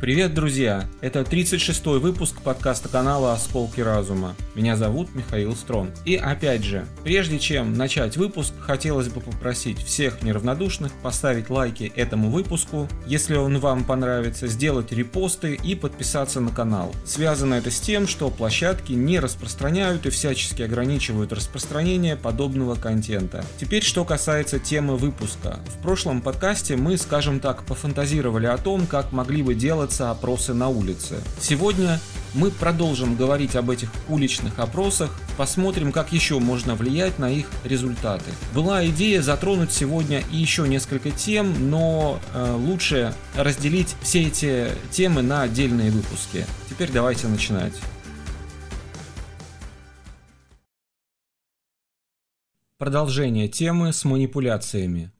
Привет, друзья! Это 36-й выпуск подкаста канала «Осколки разума». Меня зовут Михаил Строн. И опять же, прежде чем начать выпуск, хотелось бы попросить всех неравнодушных поставить лайки этому выпуску, если он вам понравится, сделать репосты и подписаться на канал. Связано это с тем, что площадки не распространяют и всячески ограничивают распространение подобного контента. Теперь, что касается темы выпуска. В прошлом подкасте мы, скажем так, пофантазировали о том, как могли бы делать делаются опросы на улице. Сегодня мы продолжим говорить об этих уличных опросах, посмотрим, как еще можно влиять на их результаты. Была идея затронуть сегодня и еще несколько тем, но э, лучше разделить все эти темы на отдельные выпуски. Теперь давайте начинать. Продолжение темы с манипуляциями.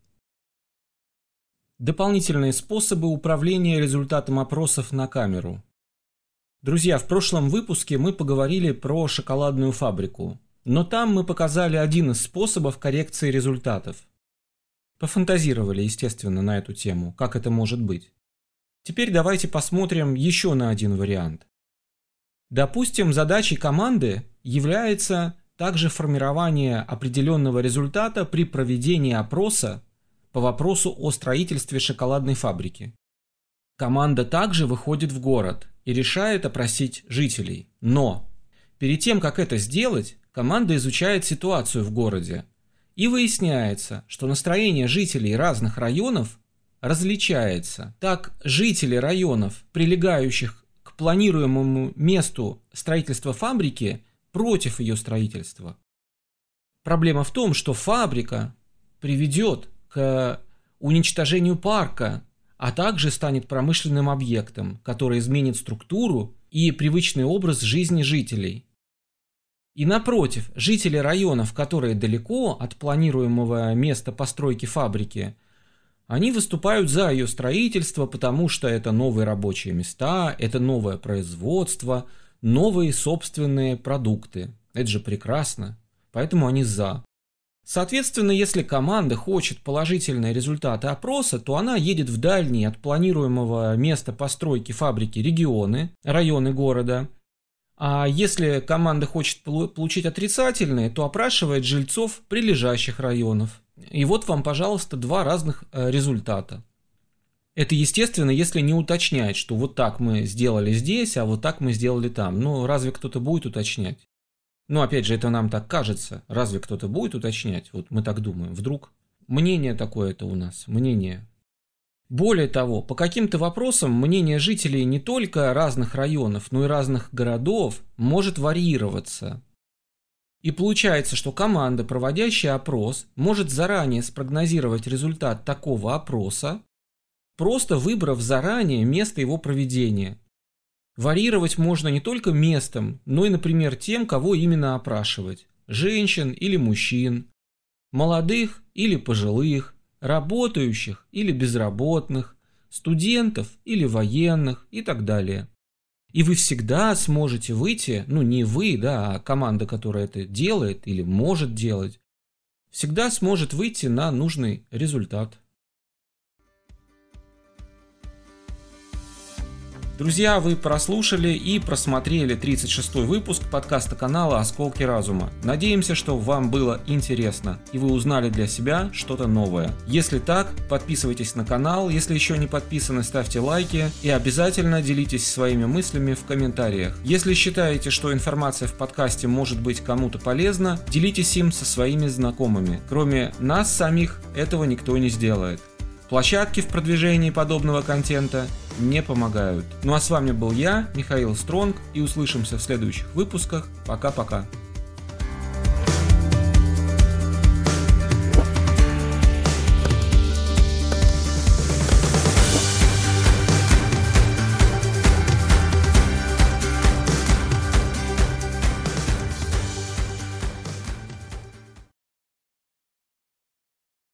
Дополнительные способы управления результатом опросов на камеру. Друзья, в прошлом выпуске мы поговорили про шоколадную фабрику, но там мы показали один из способов коррекции результатов. Пофантазировали, естественно, на эту тему, как это может быть. Теперь давайте посмотрим еще на один вариант. Допустим, задачей команды является также формирование определенного результата при проведении опроса по вопросу о строительстве шоколадной фабрики. Команда также выходит в город и решает опросить жителей. Но перед тем, как это сделать, команда изучает ситуацию в городе. И выясняется, что настроение жителей разных районов различается. Так, жители районов, прилегающих к планируемому месту строительства фабрики, против ее строительства. Проблема в том, что фабрика приведет к уничтожению парка, а также станет промышленным объектом, который изменит структуру и привычный образ жизни жителей. И напротив, жители районов, которые далеко от планируемого места постройки фабрики, они выступают за ее строительство, потому что это новые рабочие места, это новое производство, новые собственные продукты. Это же прекрасно. Поэтому они за. Соответственно, если команда хочет положительные результаты опроса, то она едет в дальние от планируемого места постройки фабрики регионы, районы города. А если команда хочет получить отрицательные, то опрашивает жильцов прилежащих районов. И вот вам, пожалуйста, два разных э, результата. Это естественно, если не уточнять, что вот так мы сделали здесь, а вот так мы сделали там. Ну, разве кто-то будет уточнять? Но опять же, это нам так кажется. Разве кто-то будет уточнять? Вот мы так думаем. Вдруг? Мнение такое это у нас. Мнение. Более того, по каким-то вопросам мнение жителей не только разных районов, но и разных городов может варьироваться. И получается, что команда, проводящая опрос, может заранее спрогнозировать результат такого опроса, просто выбрав заранее место его проведения. Варьировать можно не только местом, но и, например, тем, кого именно опрашивать. Женщин или мужчин, молодых или пожилых, работающих или безработных, студентов или военных и так далее. И вы всегда сможете выйти, ну не вы, да, а команда, которая это делает или может делать, всегда сможет выйти на нужный результат. Друзья, вы прослушали и просмотрели 36-й выпуск подкаста канала «Осколки разума». Надеемся, что вам было интересно и вы узнали для себя что-то новое. Если так, подписывайтесь на канал, если еще не подписаны, ставьте лайки и обязательно делитесь своими мыслями в комментариях. Если считаете, что информация в подкасте может быть кому-то полезна, делитесь им со своими знакомыми. Кроме нас самих, этого никто не сделает. Площадки в продвижении подобного контента не помогают. Ну а с вами был я, Михаил Стронг, и услышимся в следующих выпусках. Пока-пока.